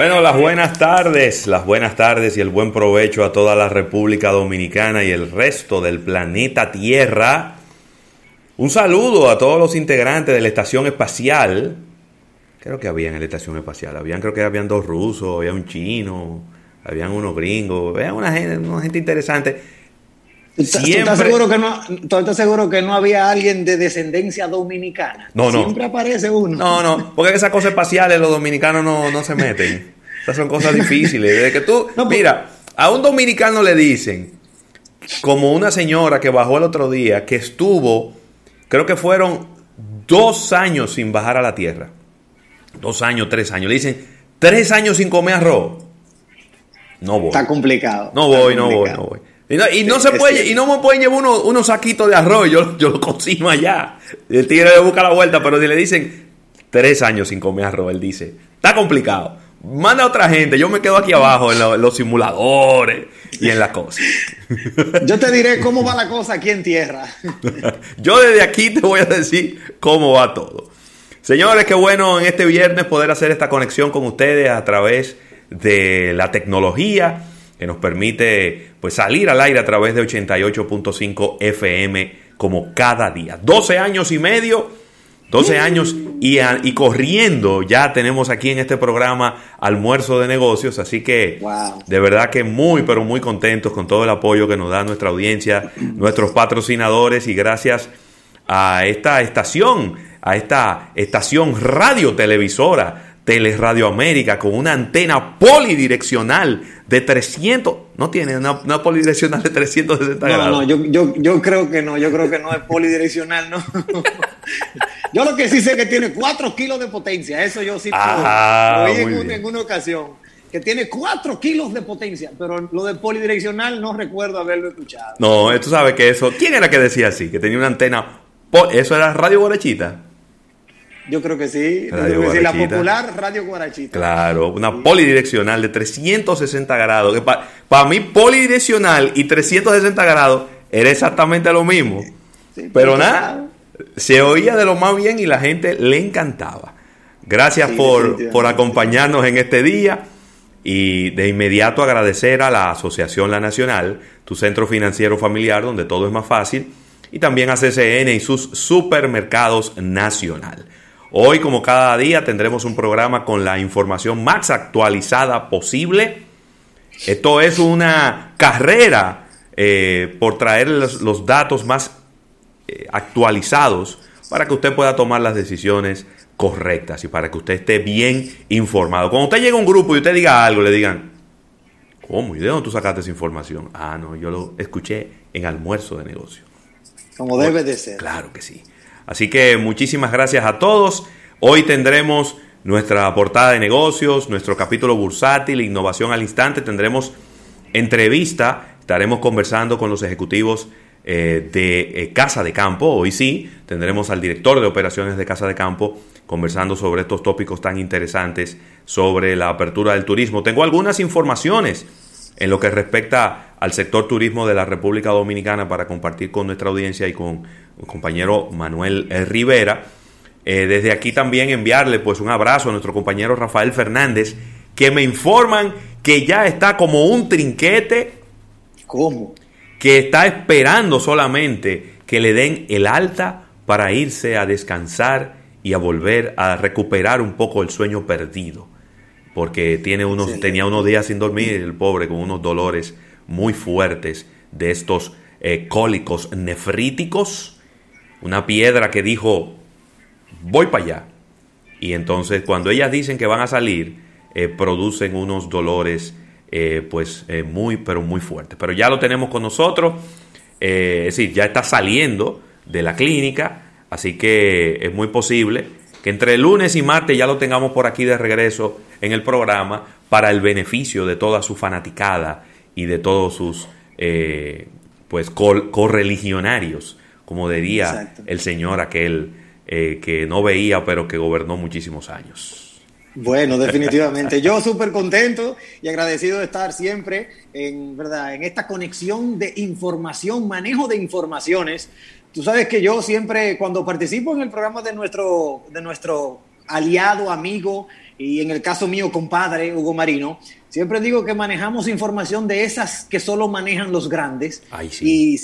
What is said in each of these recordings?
Bueno, las buenas tardes, las buenas tardes y el buen provecho a toda la República Dominicana y el resto del planeta Tierra. Un saludo a todos los integrantes de la estación espacial. Creo que había en la estación espacial, habían, creo que habían dos rusos, había un chino, habían unos gringos, había una gente, una gente interesante. Estás seguro que no, ¿tú estás seguro que no había alguien de descendencia dominicana? No, no. Siempre aparece uno. No, no, porque esas cosas espaciales los dominicanos no, no se meten. Esas son cosas difíciles. Desde que tú, pues- mira, a un dominicano le dicen, como una señora que bajó el otro día, que estuvo, creo que fueron dos años sin bajar a la tierra. Dos años, tres años. Le dicen, tres años sin comer arroz. No voy. Está complicado. No voy, no voy, no voy. Y no, se puede, y no me pueden llevar unos, saquitos de arroz, yo, yo lo cocino allá. El tigre le busca la vuelta, pero si le dicen tres años sin comer arroz, él dice, está complicado. Manda a otra gente, yo me quedo aquí abajo en, los simuladores y en la cosa. Yo te diré cómo va la cosa aquí en tierra. yo desde aquí te voy a decir cómo va todo. Señores, qué bueno en este viernes poder hacer esta conexión con ustedes a través de la tecnología que nos permite pues salir al aire a través de 88.5 FM como cada día. 12 años y medio 12 años y, y, corriendo ya tenemos aquí en este programa almuerzo de negocios, así que de verdad que muy, pero muy contentos con todo el apoyo que nos da nuestra audiencia, nuestros patrocinadores y gracias a esta estación, a esta estación radio televisora Radio América con una antena polidireccional de 300, no tiene una, polidireccional de 360 grados. No, yo, yo, yo, creo que no, yo creo que no es polidireccional, no. yo lo que sí sé que tiene 4 kilos de potencia, eso yo sí ah, lo vi en, una ocasión, que tiene 4 kilos de potencia, pero lo de polidireccional no recuerdo haberlo escuchado. No, tú sabes que eso, ¿quién era que decía así? Que tenía una antena, eso era Radio Guarachita. Yo creo que sí. la popular Radio Guarachita. Claro, una polidireccional de 360 grados. Que para mí, polidireccional y 360 grados era exactamente lo mismo. Pero nada, se oía de lo más bien y la gente le encantaba. Gracias por, por acompañarnos en este día y de inmediato agradecer a la Asociación La Nacional, tu centro financiero familiar donde todo es más fácil, y también a CCN y sus supermercados nacional. Hoy, como cada día, tendremos un programa con la información más actualizada posible. Esto es una carrera eh, por traer los, datos más eh, actualizados para que usted pueda tomar las decisiones correctas y para que usted esté bien informado. Cuando usted llega a un grupo y usted diga algo, le digan, ¿cómo? ¿Y de dónde tú sacaste esa información? Ah, no, yo lo escuché en almuerzo de negocio. Como debe de ser. Claro que sí. Así que muchísimas gracias a todos. Hoy tendremos nuestra portada de negocios, nuestro capítulo bursátil, innovación al instante. Tendremos entrevista, estaremos conversando con los ejecutivos eh, de eh, Casa de Campo. Hoy sí, tendremos al director de operaciones de Casa de Campo conversando sobre estos tópicos tan interesantes sobre la apertura del turismo. Tengo algunas informaciones en lo que respecta al sector turismo de la República Dominicana para compartir con nuestra audiencia y con el compañero Manuel eh, Rivera. Eh, desde aquí también enviarle pues un abrazo a nuestro compañero Rafael Fernández, que me informan que ya está como un trinquete. ¿Cómo? Que está esperando solamente que le den el alta para irse a descansar y a volver a recuperar un poco el sueño perdido porque tiene unos, tenía unos días sin dormir, el pobre, con unos dolores muy fuertes de estos eh, cólicos nefríticos. Una piedra que dijo, voy para allá. y entonces cuando ellas dicen que van a salir, eh, producen unos dolores eh, pues muy, pero muy fuertes. Pero ya lo tenemos con nosotros, es decir, ya está saliendo de la clínica, así que es muy posible que entre lunes y martes ya lo tengamos por aquí de regreso en el programa para el beneficio de toda su fanaticada y de todos sus pues correligionarios, como diría el señor aquel eh, que no veía, pero que gobernó muchísimos años. Bueno, definitivamente. Yo súper contento y agradecido de estar siempre en, ¿verdad? en esta conexión de información, manejo de informaciones. Tú sabes que yo siempre, cuando participo en el programa de nuestro, de nuestro aliado, amigo y en el caso mío, compadre, Hugo Marino, siempre digo que manejamos información de esas que solo manejan los grandes. Y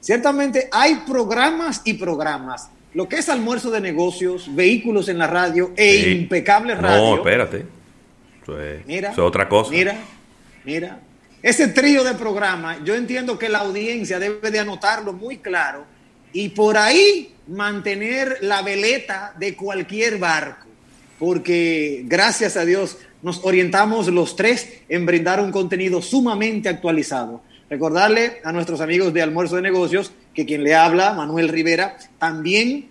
ciertamente hay programas y programas lo que es almuerzo de negocios, vehículos en la radio e impecable radio. No, espérate. Eso es, mira, otra cosa. Mira, mira. Ese trío de programa, yo entiendo que la audiencia debe de anotarlo muy claro y por ahí mantener la veleta de cualquier barco, porque gracias a Dios nos orientamos los tres en brindar un contenido sumamente actualizado. Recordarle a nuestros amigos de Almuerzo de Negocios que quien le habla, Manuel Rivera, también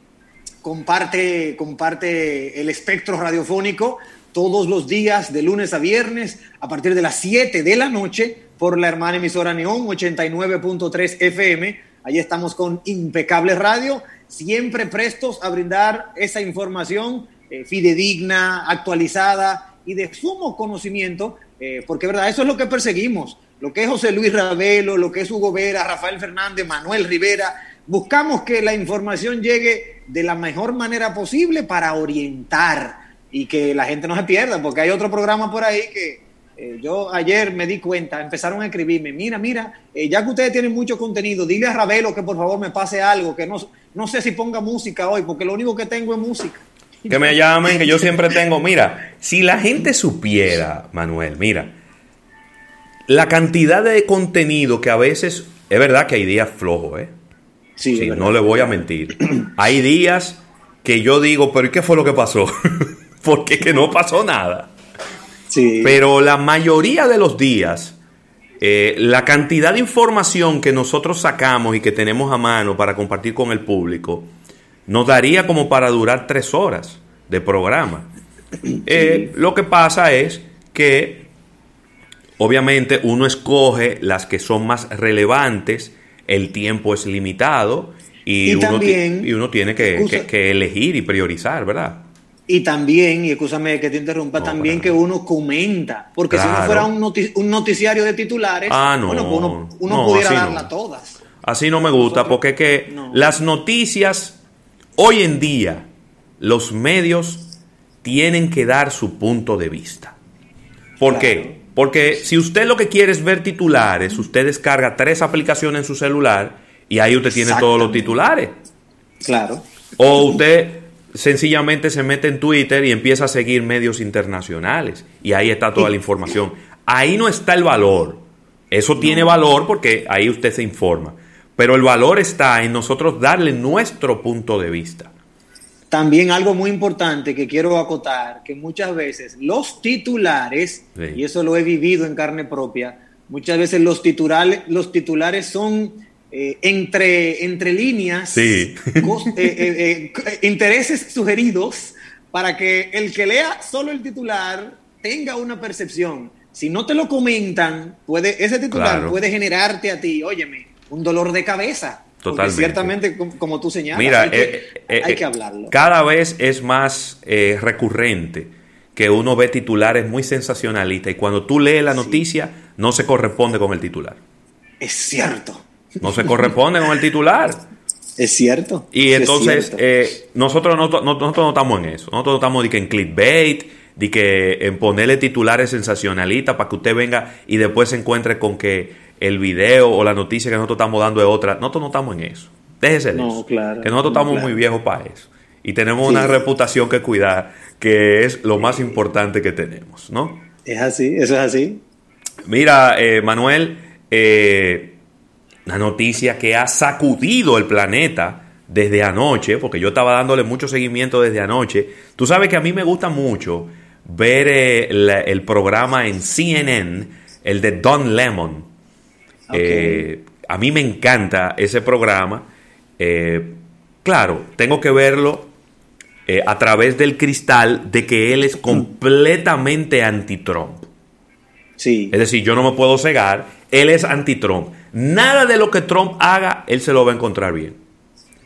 comparte, comparte el espectro radiofónico todos los días, de lunes a viernes, a partir de las 7 de la noche, por la hermana emisora Neón 89.3 FM. Allí estamos con Impecable Radio, siempre prestos a brindar esa información eh, fidedigna, actualizada y de sumo conocimiento, eh, porque verdad, eso es lo que perseguimos lo que es José Luis Ravelo, lo que es Hugo Vera, Rafael Fernández, Manuel Rivera. Buscamos que la información llegue de la mejor manera posible para orientar y que la gente no se pierda, porque hay otro programa por ahí que eh, yo ayer me di cuenta, empezaron a escribirme, mira, mira, eh, ya que ustedes tienen mucho contenido, dile a Ravelo que por favor me pase algo, que no, no sé si ponga música hoy, porque lo único que tengo es música. Que me llamen, que yo siempre tengo, mira, si la gente supiera, Manuel, mira, la cantidad de contenido que a veces, es verdad que hay días flojos, ¿eh? Sí, no le voy a mentir. hay días que yo digo, pero ¿y qué fue lo que pasó? Porque que no pasó nada. Sí. Pero la mayoría de los días, eh, la cantidad de información que nosotros sacamos y que tenemos a mano para compartir con el público, nos daría como para durar tres horas de programa. Eh, lo que pasa es que Obviamente uno escoge las que son más relevantes, el tiempo es limitado y, uno, tiene que, elegir y priorizar, ¿verdad? Y también, y escúchame que te interrumpa, también que uno comenta, porque si no fuera un, noticiario de titulares, ah, bueno, pues uno, pudiera darla todas. Así no me gusta, porque es que las noticias, hoy en día, los medios tienen que dar su punto de vista. ¿Por qué? Porque si usted lo que quiere es ver titulares, usted descarga tres aplicaciones en su celular y ahí usted tiene todos los titulares. Claro. O usted sencillamente se mete en Twitter y empieza a seguir medios internacionales y ahí está toda la información. Ahí no está el valor. Eso tiene valor porque ahí usted se informa. Pero el valor está en nosotros darle nuestro punto de vista. También algo muy importante que quiero acotar, que muchas veces los titulares, y eso lo he vivido en carne propia, muchas veces los titulares, los titulares son eh, entre, entre líneas, eh, eh, intereses sugeridos para que el que lea solo el titular tenga una percepción. Si no te lo comentan, puede, ese titular puede generarte a ti, óyeme, un dolor de cabeza Totalmente. ciertamente, como tú señalas, Mira, hay, que, eh, eh, eh, hablarlo. Cada vez es más recurrente que uno ve titulares muy sensacionalistas y cuando tú lees la noticia no se corresponde con el titular. Es cierto. No se corresponde con el titular. Es cierto. Y entonces nosotros, no, nosotros no estamos en eso. Nosotros no estamos de que en clickbait, de que en ponerle titulares sensacionalistas para que usted venga y después se encuentre con que el video o la noticia que nosotros estamos dando es otra. Nosotros no estamos en eso. Déjese de eso. que nosotros estamos muy viejos para eso. Y tenemos una reputación que cuidar, que es lo más importante que tenemos, ¿no? Es así, eso es así. Mira, eh, Manuel, eh, una noticia que ha sacudido el planeta desde anoche, porque yo estaba dándole mucho seguimiento desde anoche. Tú sabes que a mí me gusta mucho ver eh, el programa en CNN, el de Don Lemon. Eh, a mí me encanta ese programa. Eh, claro, tengo que verlo a través del cristal de que él es completamente anti-Trump. Sí. Es decir, yo no me puedo cegar. Él es anti-Trump. Nada de lo que Trump haga, él se lo va a encontrar bien.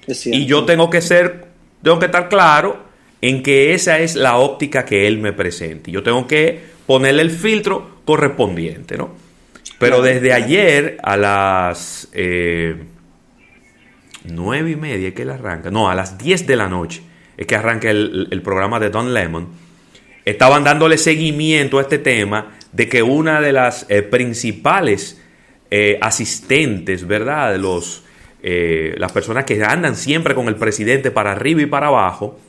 y yo tengo que ser, tengo que estar claro en que esa es la óptica que él me presenta. Y yo tengo que ponerle el filtro correspondiente, ¿no? Pero desde ayer a las eh, nueve y media que él arranca, no, a las 10 de la noche es que arranca el, programa de Don Lemon, estaban dándole seguimiento a este tema de que una de las eh, principales eh, asistentes, ¿verdad? De los, las personas que andan siempre con el presidente para arriba y para abajo,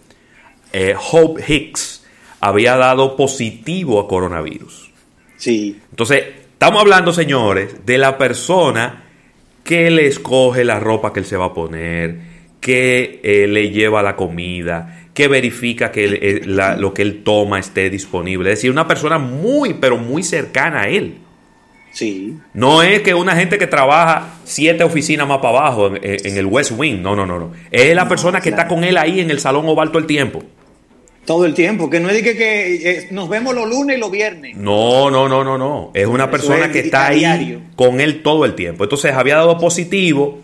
Hope Hicks había dado positivo a coronavirus. Sí. Entonces, estamos hablando, señores, de la persona que le escoge la ropa que él se va a poner, que eh, le lleva la comida, que verifica que eh, lo que él toma esté disponible. Es decir, una persona muy, pero muy cercana a él. Sí. No es que una gente que trabaja siete oficinas más para abajo en, el West Wing. No, no, no, no. Es la persona que está con él ahí en el salón oval todo el tiempo. Todo el tiempo, que no es que, que eh, nos vemos los lunes y los viernes. No, no, no, no, no. Es una persona que está ahí con él todo el tiempo. Entonces había dado positivo.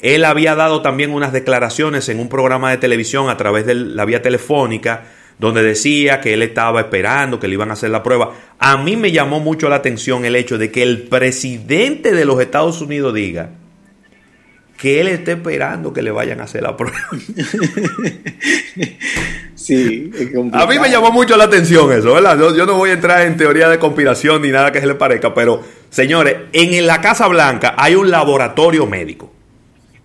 Él había dado también unas declaraciones en un programa de televisión a través de la vía telefónica, donde decía que él estaba esperando, que le iban a hacer la prueba. A mí me llamó mucho la atención el hecho de que el presidente de los Estados Unidos diga que él esté esperando que le vayan a hacer la prueba. Sí, A mí me llamó mucho la atención eso, ¿verdad? Yo, no voy a entrar en teoría de conspiración ni nada que se le parezca, pero señores, en la Casa Blanca hay un laboratorio médico.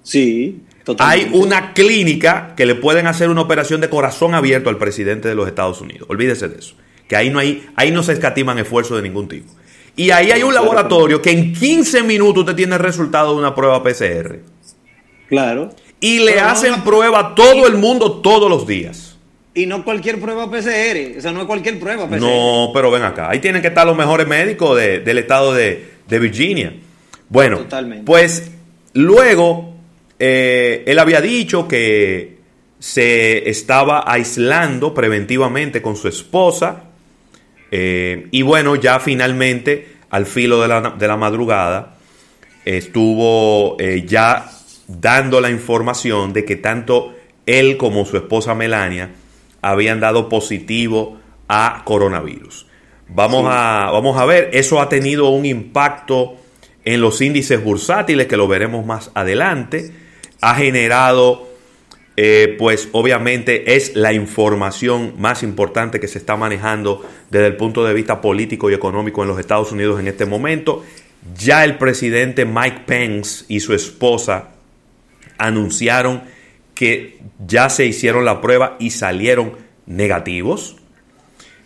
Sí, totalmente. Hay una clínica que le pueden hacer una operación de corazón abierto al presidente de los Estados Unidos. Olvídese de eso. Que ahí no, hay, ahí no se escatiman esfuerzos de ningún tipo. Y ahí hay un laboratorio que en 15 minutos usted tiene el resultado de una prueba PCR. Claro. Y le hacen prueba todo el mundo todos los días. Y no cualquier prueba PCR, o sea, no es cualquier prueba PCR. No, pero ven acá, ahí tienen que estar los mejores médicos del estado de, Virginia. Bueno, pues luego eh, él había dicho que se estaba aislando preventivamente con su esposa eh, y bueno, ya finalmente al filo de la, de la madrugada estuvo eh, ya dando la información de que tanto él como su esposa Melania habían dado positivo a coronavirus. Vamos, a, vamos a ver, eso ha tenido un impacto en los índices bursátiles, que lo veremos más adelante. Ha generado, eh, pues obviamente es la información más importante que se está manejando desde el punto de vista político y económico en los Estados Unidos en este momento. Ya el presidente Mike Pence y su esposa anunciaron que ya se hicieron la prueba y salieron negativos.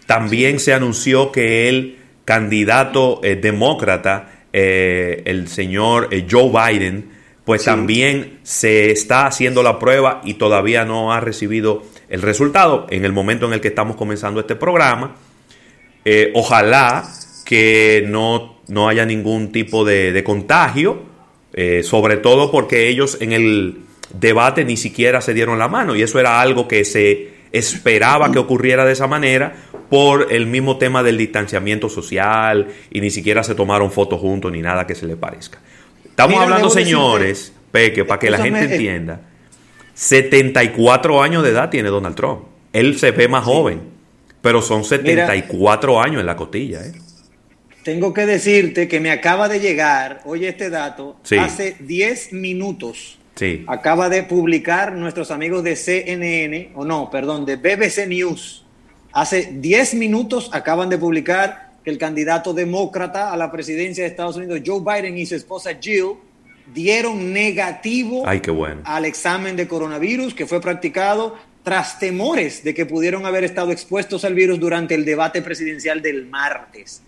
También se anunció que el candidato eh, demócrata, eh, el señor eh, Joe Biden, pues también se está haciendo la prueba y todavía no ha recibido el resultado en el momento en el que estamos comenzando este programa. ojalá que no, no, haya ningún tipo de, de contagio, sobre todo porque ellos en el debate ni siquiera se dieron la mano y eso era algo que se esperaba que ocurriera de esa manera por el mismo tema del distanciamiento social y ni siquiera se tomaron fotos juntos ni nada que se le parezca. Estamos hablando, señores, Peque, para que la gente eh, entienda, 74 años de edad tiene Donald Trump. Él se ve más joven, pero son 74 años en la costilla. ¿eh? Tengo que decirte que me acaba de llegar, oye este dato, hace 10 minutos Acaba de publicar nuestros amigos de CNN, o no, perdón, de BBC News. Hace 10 minutos acaban de publicar que el candidato demócrata a la presidencia de Estados Unidos, Joe Biden y su esposa Jill, dieron negativo al examen de coronavirus que fue practicado tras temores de que pudieron haber estado expuestos al virus durante el debate presidencial del martes.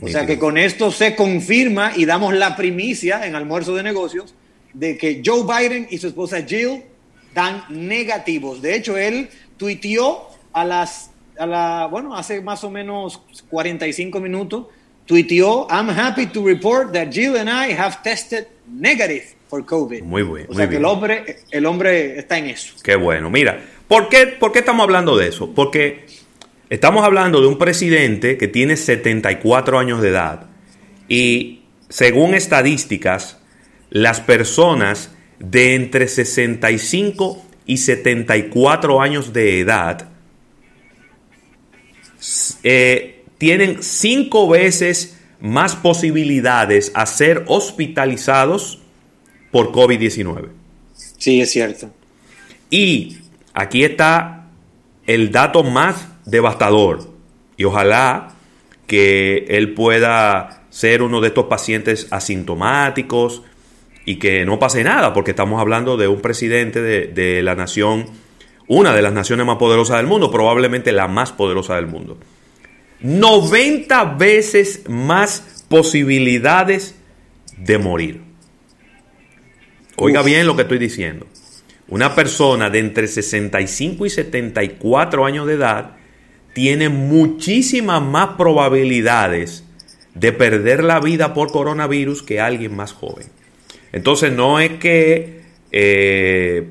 O sea que con esto se confirma y damos la primicia en almuerzo de negocios de que Joe Biden y su esposa Jill dan negativos. De hecho, él tuiteó a las, a la, bueno, hace más o menos 45 minutos, tuiteó, I'm happy to report that Jill and I have tested negative for COVID. Muy bueno. O sea que el hombre, el hombre está en eso. Qué bueno. Mira, ¿por qué, ¿por qué estamos hablando de eso? Porque estamos hablando de un presidente que tiene 74 años de edad y según estadísticas, las personas de entre 65 y 74 años de edad eh, tienen cinco veces más posibilidades a ser hospitalizados por COVID-19. Sí, es cierto. Y aquí está el dato más devastador. Y ojalá que él pueda ser uno de estos pacientes asintomáticos y que no pase nada, porque estamos hablando de un presidente de, la nación, una de las naciones más poderosas del mundo, probablemente la más poderosa del mundo. 90 veces más posibilidades de morir. Oiga bien lo que estoy diciendo. Una persona de entre 65 y 74 años de edad tiene muchísimas más probabilidades de perder la vida por coronavirus que alguien más joven. Entonces no es que eh,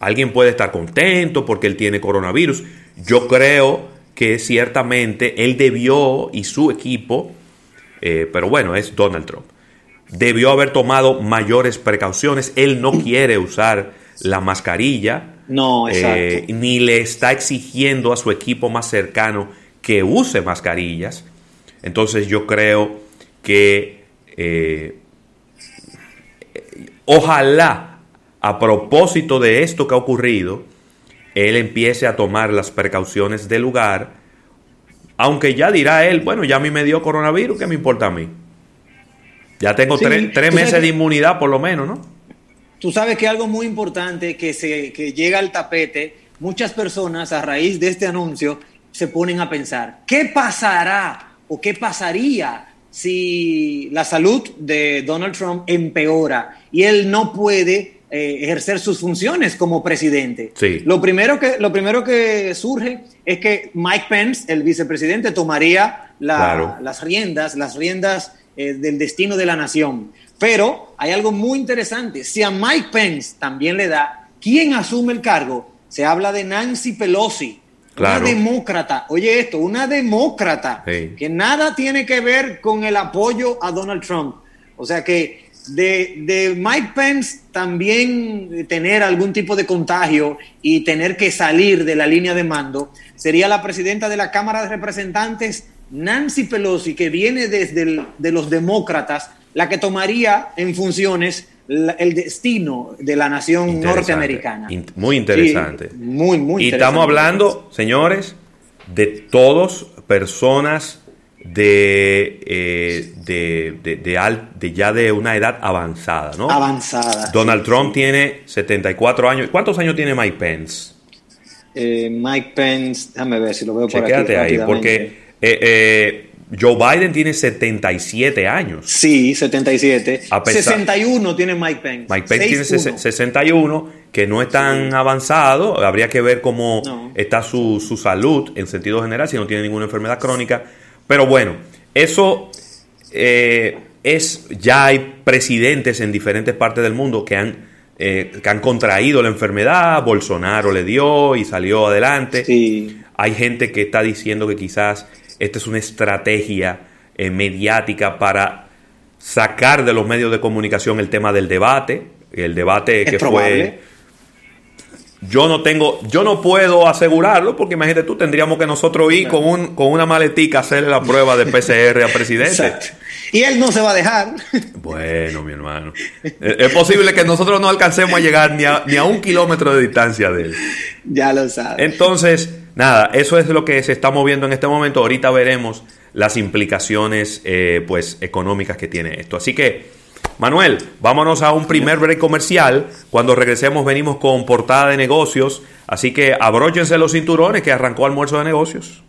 alguien puede estar contento porque él tiene coronavirus. Yo creo que ciertamente él debió y su equipo, eh, pero bueno, es Donald Trump, debió haber tomado mayores precauciones. Él no quiere usar la mascarilla. No, eh, ni le está exigiendo a su equipo más cercano que use mascarillas. Entonces yo creo que Ojalá, a propósito de esto que ha ocurrido, él empiece a tomar las precauciones del lugar, aunque ya dirá él, bueno, ya a mí me dio coronavirus, ¿qué me importa a mí? Ya tengo tres, meses de inmunidad por lo menos, ¿no? Tú sabes que algo muy importante que, se, que llega al tapete, muchas personas a raíz de este anuncio se ponen a pensar, ¿qué pasará o qué pasaría si la salud de Donald Trump empeora y él no puede eh, ejercer sus funciones como presidente. Lo, primero que, lo primero que surge es que Mike Pence, el vicepresidente, tomaría las riendas, las riendas eh, del destino de la nación. Pero hay algo muy interesante. Si a Mike Pence también le da, ¿quién asume el cargo? Se habla de Nancy Pelosi, una demócrata, oye esto, una demócrata que nada tiene que ver con el apoyo a Donald Trump. O sea que de, Mike Pence también tener algún tipo de contagio y tener que salir de la línea de mando, sería la presidenta de la Cámara de Representantes, Nancy Pelosi, que viene desde de los demócratas, la que tomaría en funciones el destino de la nación norteamericana. muy interesante. muy, muy Y estamos hablando, señores, de todos personas de, eh, de, de, de, ya de una edad avanzada, ¿no? Avanzada. Donald Trump tiene 74 años. ¿Cuántos años tiene Mike Pence? Eh, Mike Pence, déjame ver si lo veo por aquí. ahí, porque eh, Joe Biden tiene 77 años. Sí, 77. 61 tiene Mike Pence. Mike Pence tiene 61, que no es tan avanzado. Habría que ver cómo está su, salud en sentido general, si no tiene ninguna enfermedad crónica. Pero bueno, eso eh, es. Ya hay presidentes en diferentes partes del mundo que han, eh, que han contraído la enfermedad. Bolsonaro le dio y salió adelante. Hay gente que está diciendo que quizás esta es una estrategia eh, mediática para sacar de los medios de comunicación el tema del debate, el debate que fue yo no tengo, yo no puedo asegurarlo porque imagínate tú, tendríamos que nosotros ir con, un, con una maletica a hacerle la prueba de PCR al presidente. Y él no se va a dejar. Bueno, mi hermano. Es posible que nosotros no alcancemos a llegar ni a, ni a un kilómetro de distancia de él. Ya lo sabes. Entonces, nada, eso es lo que se está moviendo en este momento. Ahorita veremos las implicaciones eh, pues, económicas que tiene esto. Así que Manuel, vámonos a un primer break comercial. Cuando regresemos venimos con portada de negocios. Así que abróchense los cinturones que arrancó almuerzo de negocios.